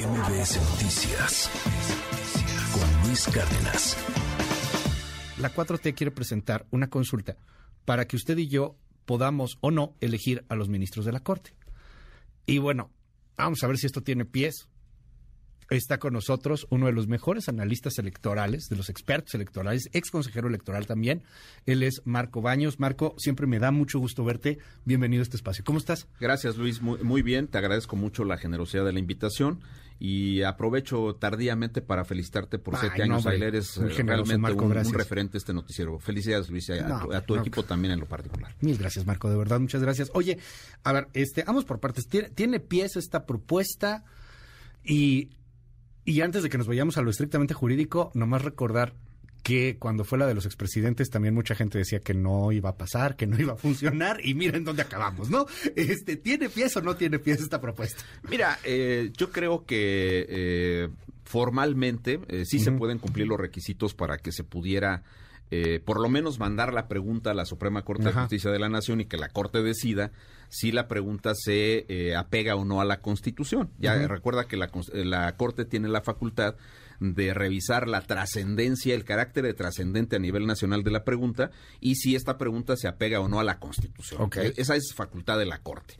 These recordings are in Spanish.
MBS Noticias con Luis Cárdenas. La 4T quiere presentar una consulta para que usted y yo podamos o no elegir a los ministros de la Corte. Y bueno, vamos a ver si esto tiene pies. Está con nosotros uno de los mejores analistas electorales, de los expertos electorales, ex consejero electoral también. Él es Marco Baños. Marco, siempre me da mucho gusto verte. Bienvenido a este espacio. ¿Cómo estás? Gracias, Luis. Muy, muy bien. Te agradezco mucho la generosidad de la invitación y aprovecho tardíamente para felicitarte por Ay, siete no, años. Ayer eres eh, realmente Marco, un, referente a este noticiero. Felicidades, Luis, a, No, tu, a tu no. equipo también en lo particular. Mil gracias, Marco, de verdad, muchas gracias. Oye, a ver, este, vamos por partes. Tiene, tiene pies esta propuesta y, y antes de que nos vayamos a lo estrictamente jurídico, nomás recordar que cuando fue la de los expresidentes también mucha gente decía que no iba a pasar, que no iba a funcionar y miren dónde acabamos, ¿no? Este, ¿tiene pies o no tiene pies esta propuesta? Mira, eh, yo creo que eh, formalmente eh, sí se pueden cumplir los requisitos para que se pudiera eh, por lo menos mandar la pregunta a la Suprema Corte Ajá. de Justicia de la Nación y que la Corte decida si la pregunta se eh, apega o no a la Constitución. Ya recuerda que la, la Corte tiene la facultad de revisar la trascendencia, el carácter de trascendente a nivel nacional de la pregunta y si esta pregunta se apega o no a la Constitución. Ok. Eh, Esa es facultad de la Corte.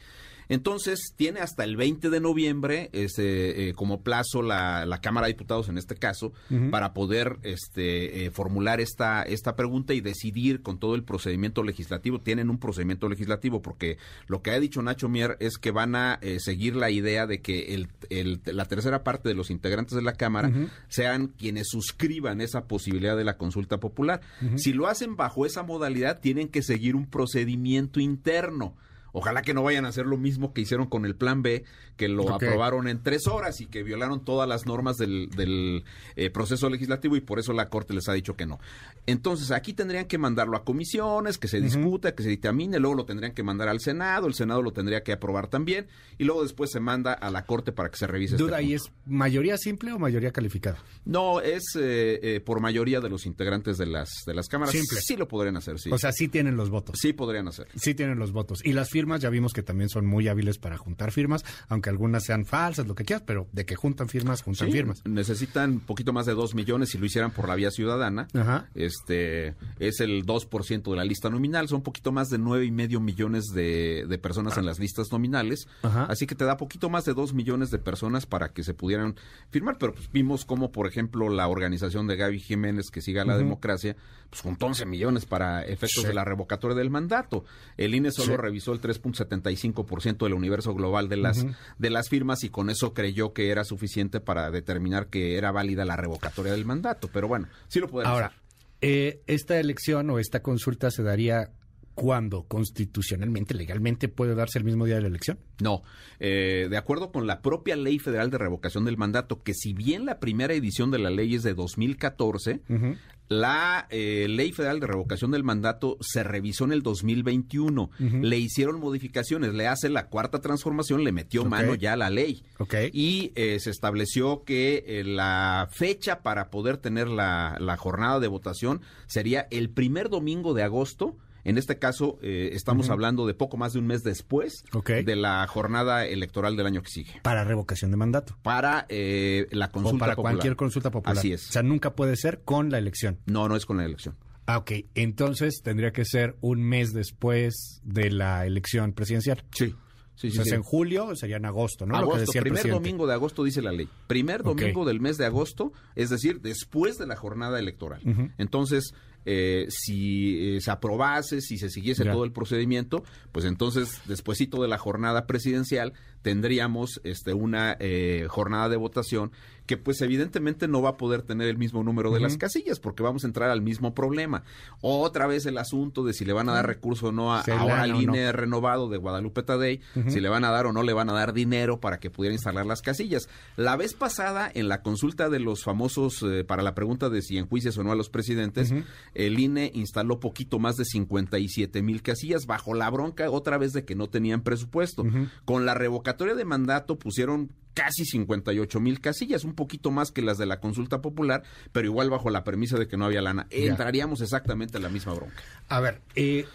Entonces, tiene hasta el 20 de noviembre este, eh, como plazo la, la Cámara de Diputados, en este caso, para poder este, eh, formular esta, esta pregunta y decidir con todo el procedimiento legislativo. Tienen un procedimiento legislativo porque lo que ha dicho Nacho Mier es que van a eh, seguir la idea de que el, el- la tercera parte de los integrantes de la Cámara sean quienes suscriban esa posibilidad de la consulta popular. Si lo hacen bajo esa modalidad, tienen que seguir un procedimiento interno. Ojalá que no vayan a hacer lo mismo que hicieron con el Plan B, que lo aprobaron en tres horas y que violaron todas las normas del, del, eh, proceso legislativo y por eso la Corte les ha dicho que no. Entonces, aquí tendrían que mandarlo a comisiones, que se discuta, que se dictamine, luego lo tendrían que mandar al Senado, el Senado lo tendría que aprobar también y luego después se manda a la Corte para que se revise. este Duda. ¿y es mayoría simple o mayoría calificada? No, es eh, eh, por mayoría de los integrantes de las, de las cámaras. Simple. Sí lo podrían hacer, sí. O sea, sí tienen los votos. sí podrían hacer. Sí tienen los votos. Y las firmas ya vimos que también son muy hábiles para juntar firmas, aunque algunas sean falsas, lo que quieras, pero de que juntan firmas, juntan Sí, firmas. necesitan un poquito más de dos millones si lo hicieran por la vía ciudadana. Ajá. Este es el 2% de la lista nominal, son un poquito más de nueve y medio millones de, de personas en las listas nominales. Ajá. Así que te da poquito más de dos millones de personas para que se pudieran firmar. Pero pues, vimos como, por ejemplo, la organización de Gaby Jiménez, que siga la democracia, pues juntó 11 millones para efectos Sí. de la revocatoria del mandato. El INE solo Sí. revisó el 3.75% del universo global de las, de las firmas y con eso creyó que era suficiente para determinar que era válida la revocatoria del mandato. Pero bueno, sí lo pueden Ahora, hacer. eh, esta elección o esta consulta se daría cuando constitucionalmente, legalmente puede darse el mismo día de la elección. No, eh, de acuerdo con la propia Ley Federal de Revocación del Mandato, que si bien la primera edición de la ley es de 2014, Ujú. La eh, Ley Federal de Revocación del Mandato se revisó en el 2021. Ujú. Le hicieron modificaciones, le hace la cuarta transformación, le metió mano ya a la ley. Ok. Y eh, se estableció que eh, la fecha para poder tener la, la jornada de votación sería el primer domingo de agosto. En este caso, eh, estamos hablando de poco más de un mes después de la jornada electoral del año que sigue. Para revocación de mandato. Para eh, la consulta o para popular. cualquier consulta popular. Así es. O sea, nunca puede ser con la elección. No, no es con la elección. Ah, ok. Entonces tendría que ser un mes después de la elección presidencial. Sí. Sí, o sea, es en julio, sería en agosto, ¿no? Lo que agosto, decía el primer presidente. domingo de agosto dice la ley. Primer domingo del mes de agosto, es decir, después de la jornada electoral. Entonces, eh, si eh, se aprobase, si se siguiese Ya. todo el procedimiento, pues entonces, despuesito de la jornada presidencial, tendríamos este una eh, jornada de votación que pues evidentemente no va a poder tener el mismo número de las casillas porque vamos a entrar al mismo problema. Otra vez el asunto de si le van a dar recurso o no a, Se ahora al o no. INE renovado de Guadalupe Tadei, si le van a dar o no le van a dar dinero para que pudiera instalar las casillas. La vez pasada, en la consulta de los famosos eh, para la pregunta de si enjuicias o no a los presidentes, el INE instaló poquito más de 57 mil casillas bajo la bronca otra vez de que no tenían presupuesto. Con la de mandato pusieron casi 58 mil casillas, un poquito más que las de la consulta popular, pero igual bajo la premisa de que no había lana. Entraríamos exactamente en la misma bronca. A ver, eh,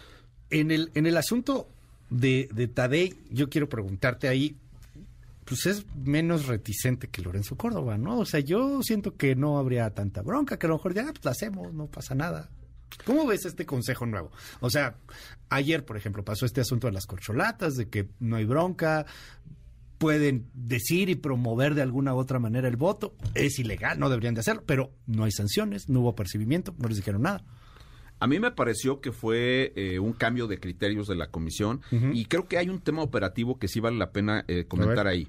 en, el, en el asunto de, de Tadei, yo quiero preguntarte ahí, pues es menos reticente que Lorenzo Córdoba, ¿no? O sea, yo siento que no habría tanta bronca, que a lo mejor ya pues, la hacemos, no pasa nada. ¿Cómo ves este consejo nuevo? O sea, ayer, por ejemplo, pasó este asunto de las corcholatas, de que no hay bronca, pueden decir y promover de alguna u otra manera el voto. Es ilegal, no deberían de hacerlo, pero no hay sanciones, no hubo percibimiento, no les dijeron nada. A mí me pareció que fue eh, un cambio de criterios de la comisión y creo que hay un tema operativo que sí vale la pena eh, comentar ahí.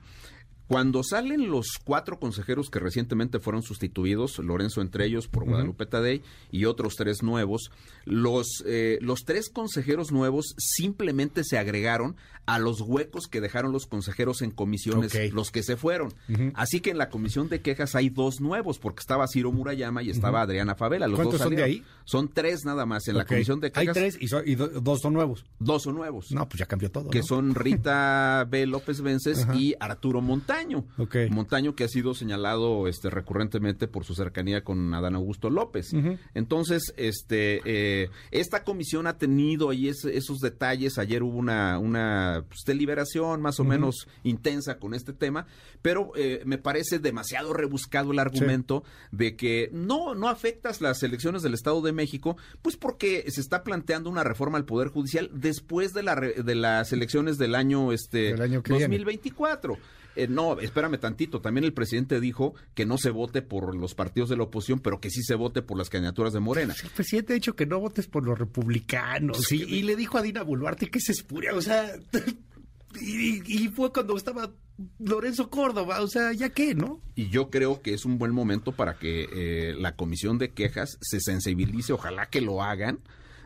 Cuando salen los cuatro consejeros que recientemente fueron sustituidos, Lorenzo entre ellos por Guadalupe Tadei y otros tres nuevos, los, eh, los tres consejeros nuevos simplemente se agregaron a los huecos que dejaron los consejeros en comisiones, los que se fueron. Así que en la comisión de quejas hay dos nuevos, porque estaba Ciro Murayama y estaba Adriana Favela. Los ¿Cuántos son de ahí? Son tres nada más. En la comisión de quejas. Hay tres y, dos son nuevos. Dos son nuevos. No, pues ya cambió todo. Que son Rita B. López Vences y Arturo Montaño. Montaño que ha sido señalado este, recurrentemente por su cercanía con Adán Augusto López. Entonces, este, eh, esta comisión ha tenido ahí esos detalles. Ayer hubo una, una pues, deliberación más o menos intensa con este tema, pero eh, me parece demasiado rebuscado el argumento de que no, no afectas las elecciones del Estado de México, pues porque se está planteando una reforma al Poder Judicial después de, la, de las elecciones del año, este, 2024. Eh, no, espérame tantito. También el presidente dijo que no se vote por los partidos de la oposición, pero que sí se vote por las candidaturas de Morena. El presidente ha dicho que no votes por los republicanos. y, le dijo a Dina Boluarte que se espuria. O sea, y, fue cuando estaba Lorenzo Córdoba, o sea, ya qué, ¿no? Y yo creo que es un buen momento para que eh, la comisión de quejas se sensibilice, ojalá que lo hagan,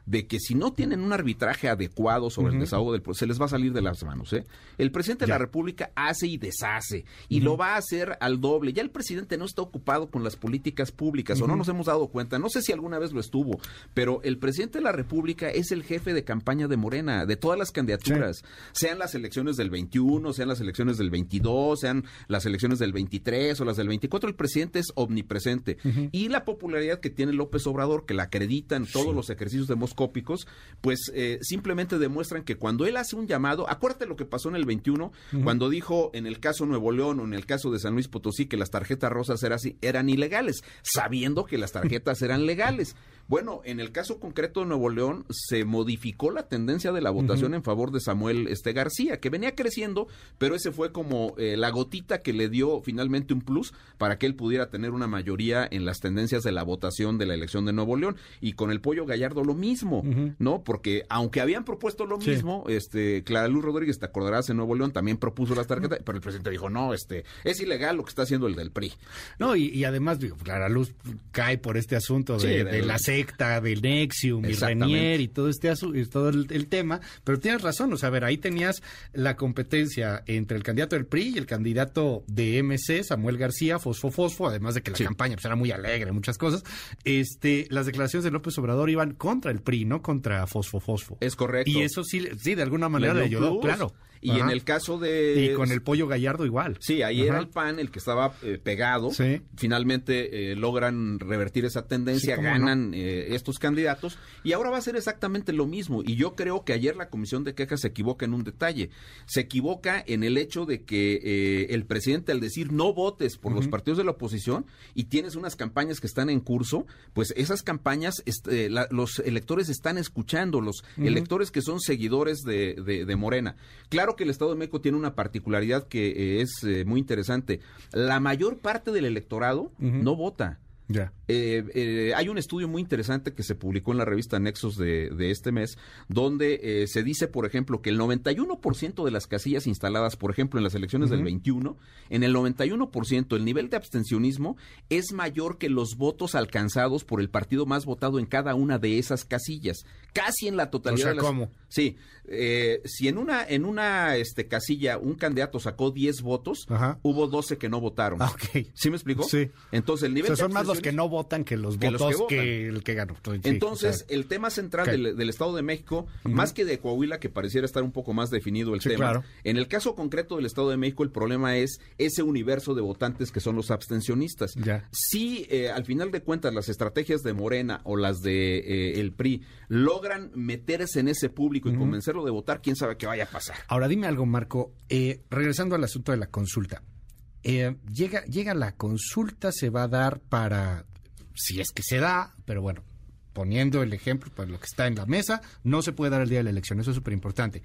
de que si no tienen un arbitraje adecuado sobre el desahogo del se les va a salir de las manos. ¿eh? El presidente de la República hace y deshace y lo va a hacer al doble. Ya el presidente no está ocupado con las políticas públicas o no nos hemos dado cuenta. No sé si alguna vez lo estuvo, pero el presidente de la República es el jefe de campaña de Morena, de todas las candidaturas, sean las elecciones del 21, sean las elecciones del 22, sean las elecciones del 23 o las del 24. El presidente es omnipresente. Y la popularidad que tiene López Obrador, que la acreditan todos los ejercicios de cópicos, pues eh, simplemente demuestran que cuando él hace un llamado, acuérdate lo que pasó en el 21, cuando dijo en el caso Nuevo León o en el caso de San Luis Potosí que las tarjetas rosas eran, eran ilegales, sabiendo que las tarjetas eran legales. Bueno, en el caso concreto de Nuevo León se modificó la tendencia de la votación en favor de Samuel este García, que venía creciendo, pero ese fue como eh, la gotita que le dio finalmente un plus para que él pudiera tener una mayoría en las tendencias de la votación de la elección de Nuevo León. Y con el Pollo Gallardo lo mismo, ¿no? Porque aunque habían propuesto lo mismo, este Clara Luz Rodríguez, te acordarás, en Nuevo León también propuso las tarjetas, pero el presidente dijo, no, este es ilegal lo que está haciendo el del PRI. No, y, además, digo, Clara Luz cae por este asunto de, de la del Nexium y Renier y todo este y todo el, tema, pero tienes razón, o sea, a ver, ahí tenías la competencia entre el candidato del PRI y el candidato de MC, Samuel García, Fosfo Fosfo, además de que la campaña pues, era muy alegre, muchas cosas. Este, las declaraciones de López Obrador iban contra el PRI, no contra Fosfo Fosfo. Es correcto. Y eso sí, sí, de alguna manera le, ayudó, claro. Y en el caso de... Y con el pollo gallardo igual. Sí, ahí era el PAN el que estaba eh, pegado. Finalmente eh, logran revertir esa tendencia, ganan eh, estos candidatos y ahora va a ser exactamente lo mismo. Y yo creo que ayer la Comisión de Quejas se equivoca en un detalle. Se equivoca en el hecho de que el presidente al decir no votes por los partidos de la oposición y tienes unas campañas que están en curso, pues esas campañas este, los electores están escuchando, los electores que son seguidores de, de Morena. Claro que el Estado de México tiene una particularidad que eh, es eh, muy interesante. La mayor parte del electorado no vota. Eh, eh, hay un estudio muy interesante que se publicó en la revista Nexos de, este mes, donde eh, se dice, por ejemplo, que el 91% de las casillas instaladas, por ejemplo, en las elecciones del 21, en el 91% el nivel de abstencionismo es mayor que los votos alcanzados por el partido más votado en cada una de esas casillas, casi en la totalidad. de ¿cómo? Sí, si en una en una este casilla un candidato sacó 10 votos, hubo 12 que no votaron. Ah, ¿Sí me explicó? Sí. Entonces el nivel son más los que no votan que los votos que, el que ganó. Entonces, el tema central del, Estado de México, más que de Coahuila, que pareciera estar un poco más definido el tema, en el caso concreto del Estado de México, el problema es ese universo de votantes que son los abstencionistas. Si eh, al final de cuentas las estrategias de Morena o las de eh, el PRI logran meterse en ese público y convencerlo de votar, quién sabe qué vaya a pasar. Ahora dime algo, Marco. Eh, regresando al asunto de la consulta. Eh, llega, llega la consulta, se va a dar para, si es que se da, pero bueno, poniendo el ejemplo para lo que está en la mesa, no se puede dar el día de la elección, eso es súper importante.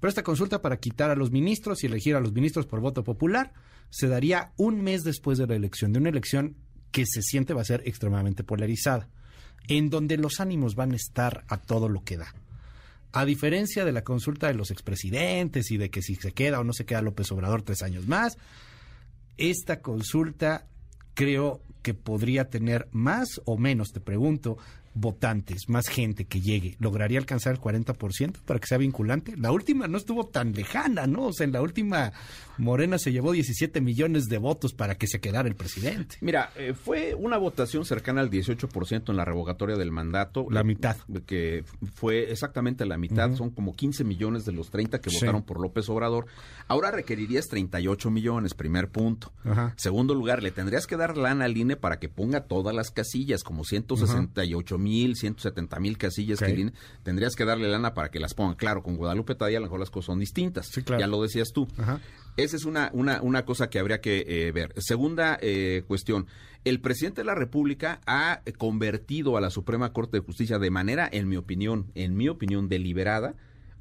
Pero esta consulta para quitar a los ministros y elegir a los ministros por voto popular se daría un mes después de la elección, de una elección que se siente va a ser extremadamente polarizada, en donde los ánimos van a estar a todo lo que da. A diferencia de la consulta de los expresidentes y de que si se queda o no se queda López Obrador tres años más, esta consulta creo que podría tener más o menos, te pregunto, votantes, más gente que llegue, ¿lograría alcanzar el 40% para que sea vinculante? La última no estuvo tan lejana, ¿no? O sea, en la última Morena se llevó 17 millones de votos para que se quedara el presidente. Mira, eh, fue una votación cercana al 18% en la revocatoria del mandato. La mitad. Que fue exactamente la mitad, son como 15 millones de los 30 que votaron por López Obrador. Ahora requerirías 38 millones, primer punto. Segundo lugar, le tendrías que dar lana al INE para que ponga todas las casillas, como 168 mil, 170 mil casillas que INE, tendrías que darle lana para que las pongan. Claro, con Guadalupe todavía a lo mejor las cosas son distintas. Ya lo decías tú. Esa es una, una, una cosa que habría que eh, ver. Segunda eh, cuestión. El presidente de la República ha convertido a la Suprema Corte de Justicia de manera, en mi opinión, en mi opinión, deliberada,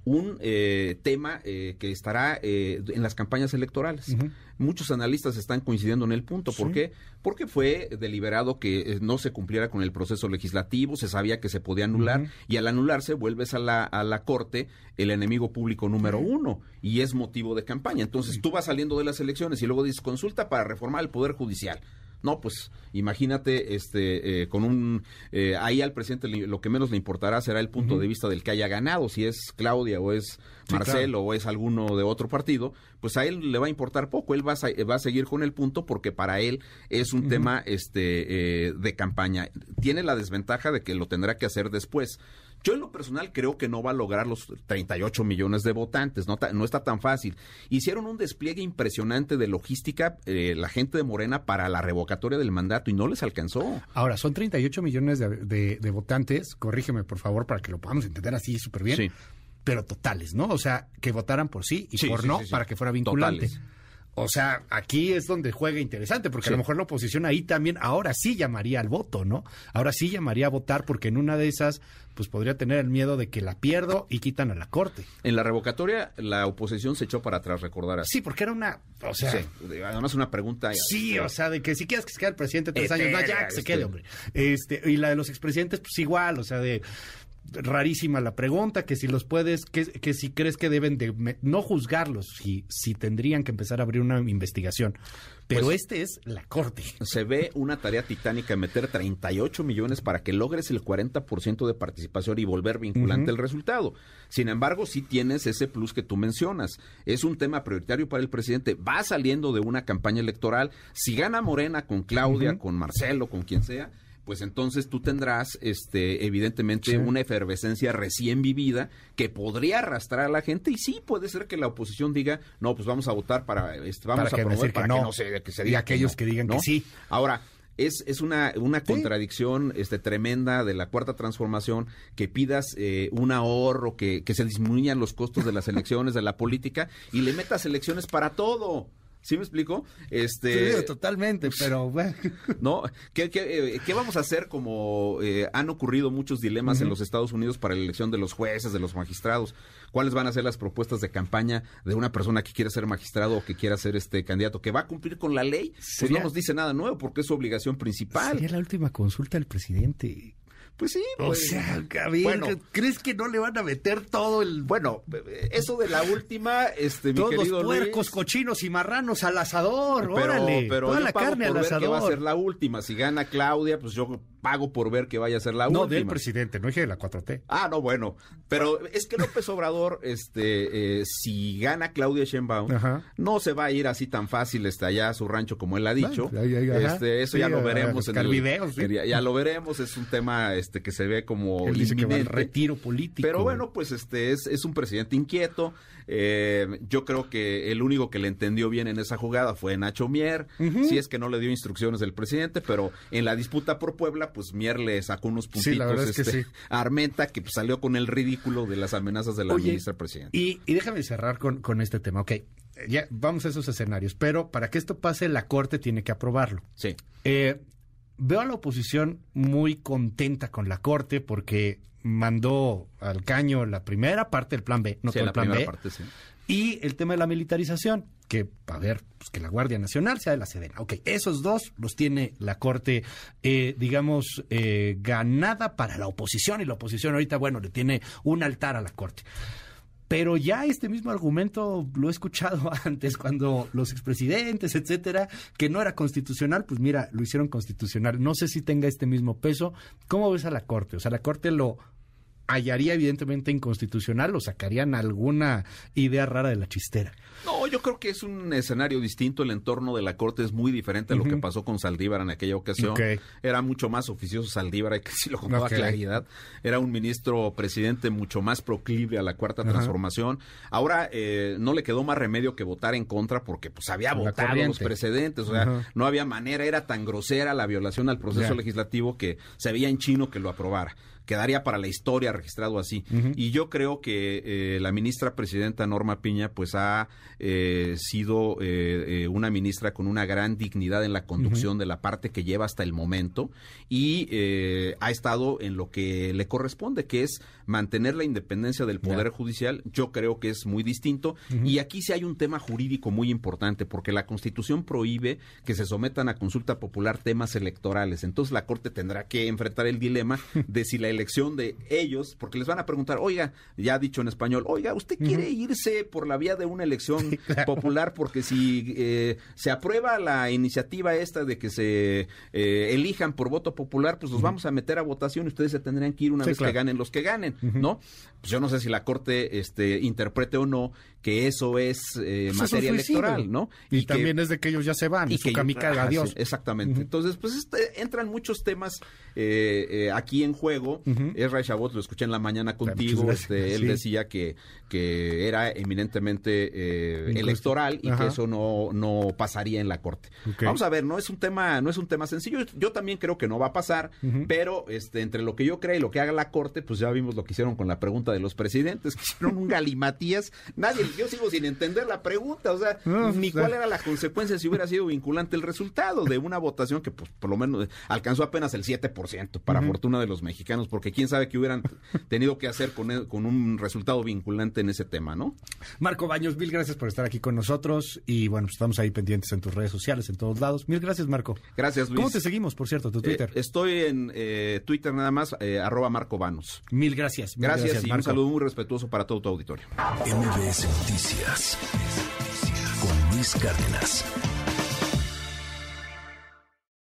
un eh, tema eh, que estará eh, en las campañas electorales. Muchos analistas están coincidiendo en el punto. ¿Por qué? Porque fue deliberado que no se cumpliera con el proceso legislativo, se sabía que se podía anular y al anularse vuelves a la, a la corte el enemigo público número uno y es motivo de campaña. Entonces tú vas saliendo de las elecciones y luego dices consulta para reformar el Poder Judicial. No, pues imagínate, este, eh, con un, eh, ahí al presidente lo que menos le importará será el punto de vista del que haya ganado, si es Claudia o es Marcelo o es alguno de otro partido, pues a él le va a importar poco, él va a, va a seguir con el punto porque para él es un tema, este, eh, de campaña. Tiene la desventaja de que lo tendrá que hacer después. Yo en lo personal creo que no va a lograr los 38 millones de votantes, no, no está tan fácil. Hicieron un despliegue impresionante de logística eh, la gente de Morena para la revocatoria del mandato y no les alcanzó. Ahora, son 38 millones de, de, votantes, corrígeme por favor para que lo podamos entender así súper bien. Sí. Pero totales, ¿no? O sea, que votaran por sí y por no para que fuera vinculante. O sea, aquí es donde juega interesante, porque a lo mejor la oposición ahí también, ahora sí llamaría al voto, ¿no? Ahora sí llamaría a votar, porque en una de esas, pues podría tener el miedo de que la pierdo y quitan a la corte. En la revocatoria, la oposición se echó para atrás, recordarás. Sí, porque era una, o sea. Sí, además una pregunta. Sí, o sea, de que si quieres que se quede el presidente tres años, no, ya que se quede, hombre. Este, y la de los expresidentes, pues igual, o sea, de rarísima la pregunta, que si los puedes, que, que si crees que deben de no juzgarlos, si, si tendrían que empezar a abrir una investigación. Pero pues, este es la corte. Se ve una tarea titánica meter 38 millones para que logres el 40% de participación y volver vinculante el resultado. Sin embargo, sí tienes ese plus que tú mencionas. Es un tema prioritario para el presidente. Va saliendo de una campaña electoral. Si gana Morena con Claudia, con Marcelo, con quien sea, pues entonces tú tendrás, este, evidentemente, una efervescencia recién vivida que podría arrastrar a la gente. Y sí puede ser que la oposición diga, no, pues vamos a votar para, este, vamos a promover para que no, se, que se diga y aquellos que, digan que sí. Ahora, es, es una, una contradicción este, tremenda de la cuarta transformación que pidas eh, un ahorro, que, que se disminuyan los costos de las elecciones, de la política, y le metas elecciones para todo. ¿Sí me explico? Este, totalmente, pero bueno. ¿No? ¿Qué, qué, qué vamos a hacer como eh, han ocurrido muchos dilemas en los Estados Unidos para la elección de los jueces, de los magistrados? ¿Cuáles van a ser las propuestas de campaña de una persona que quiere ser magistrado o que quiera ser este candidato que va a cumplir con la ley? Pues no nos dice nada nuevo porque es su obligación principal. Sería la última consulta del presidente Pues sí. O pues, sea, Gabriel, bueno. ¿crees que no le van a meter todo el... Bueno, eso de la última, este, mi todos los Luis, puercos, cochinos y marranos al asador, pero, órale, pero toda la carne al ver que va a asador. ser la última. Si gana Claudia, pues yo pago por ver que vaya a ser la No, última. del presidente, no dije de la 4T. Ah, no, bueno. Pero es que López Obrador, este, eh, si gana Claudia Sheinbaum, Ajá. no se va a ir así tan fácil hasta allá a su rancho como él ha dicho. Este, eso Sí, ya lo veremos en el, videos, sí. ya, ya lo veremos. Es un tema, este, que se ve como Él dice que va al inminente. retiro político. Pero bueno, pues este es, es un presidente inquieto. Eh, yo creo que el único que le entendió bien en esa jugada fue Nacho Mier. Si es que no le dio instrucciones del presidente, pero en la disputa por Puebla, pues Mier le sacó unos puntitos Sí, la verdad es que este, sí. a Armenta, que pues, salió con el ridículo de las amenazas de la Oye, ministra presidenta. Y, y déjame cerrar con, con este tema. Ok, ya vamos a esos escenarios, pero para que esto pase, la Corte tiene que aprobarlo. Sí. Eh, veo a la oposición muy contenta con la Corte porque mandó al caño la primera parte del plan B, no Sí, todo el plan primera B, parte, sí. Y el tema de la militarización, que, a ver, pues que la Guardia Nacional sea de la Sedena. Ok, esos dos los tiene la Corte, eh, digamos, eh, ganada para la oposición, y la oposición ahorita, bueno, le tiene un altar a la Corte. Pero ya este mismo argumento lo he escuchado antes, cuando los expresidentes, etcétera, que no era constitucional, pues mira, lo hicieron constitucional. No sé si tenga este mismo peso. ¿Cómo ves a la Corte? O sea, la Corte lo hallaría evidentemente inconstitucional o sacarían alguna idea rara de la chistera. No, yo creo que es un escenario distinto. El entorno de la Corte es muy diferente a lo que pasó con Saldívar en aquella ocasión. Era mucho más oficioso Saldívar, hay que decirlo con toda claridad. Era un ministro presidente mucho más proclive a la cuarta transformación. Ahora eh, no le quedó más remedio que votar en contra porque pues había La votado corriente. los precedentes. O sea, no había manera, era tan grosera la violación al proceso legislativo que se veía en chino que lo aprobara. Quedaría para la historia registrado así. Y yo creo que eh, la ministra presidenta Norma Piña pues ha eh, sido eh, eh, una ministra con una gran dignidad en la conducción de la parte que lleva hasta el momento y eh, ha estado en lo que le corresponde, que es mantener la independencia del Poder. Judicial. Yo creo que es muy distinto. Y aquí sí hay un tema jurídico muy importante, porque la Constitución prohíbe que se sometan a consulta popular temas electorales. Entonces la Corte tendrá que enfrentar el dilema de si la elección de ellos, porque les van a preguntar, oiga, ya dicho en español, oiga, ¿usted quiere irse por la vía de una elección popular? Porque si eh, se aprueba la iniciativa esta de que se eh, elijan por voto popular, pues los vamos a meter a votación y ustedes se tendrían que ir una Sí, vez claro. que ganen los que ganen, ¿no? Pues yo no sé si la Corte este, interprete o no que eso es eh, Pues es materia electoral, ¿no? Y, que- también es de que ellos ya se van, y su ajá, adiós. sí, exactamente. Entonces, pues este, entran muchos temas eh, eh, aquí en juego. Ezra Chabot lo escuché en la mañana contigo. muchas Este, él Sí. decía que, que era eminentemente eh, electoral y Ajá. que eso no, no pasaría en la corte. Vamos a ver, no es un tema, no es un tema sencillo. Yo también creo que no va a pasar, pero este, entre lo que yo creo y lo que haga la corte, pues ya vimos lo que hicieron con la pregunta de los presidentes, que hicieron un galimatías. Nadie, yo sigo sin entender la pregunta, o sea, No, ni o sea. cuál era la consecuencia si hubiera sido vinculante el resultado de una votación que pues por lo menos alcanzó apenas el 7% para fortuna de los mexicanos, porque quién sabe qué hubieran tenido que hacer con, el- con un resultado vinculante en ese tema, ¿no? Marco Baños, mil gracias por estar aquí con nosotros y bueno, pues estamos ahí pendientes en tus redes sociales, en todos lados. Mil gracias, Marco. Gracias, Luis. ¿Cómo te seguimos, por cierto, tu Twitter? Eh, estoy en eh, Twitter nada más, eh, arroba Marco Vanos. mil gracias. mil Gracias, y un saludo muy respetuoso para todo tu auditorio. MBS Noticias con Luis Cárdenas.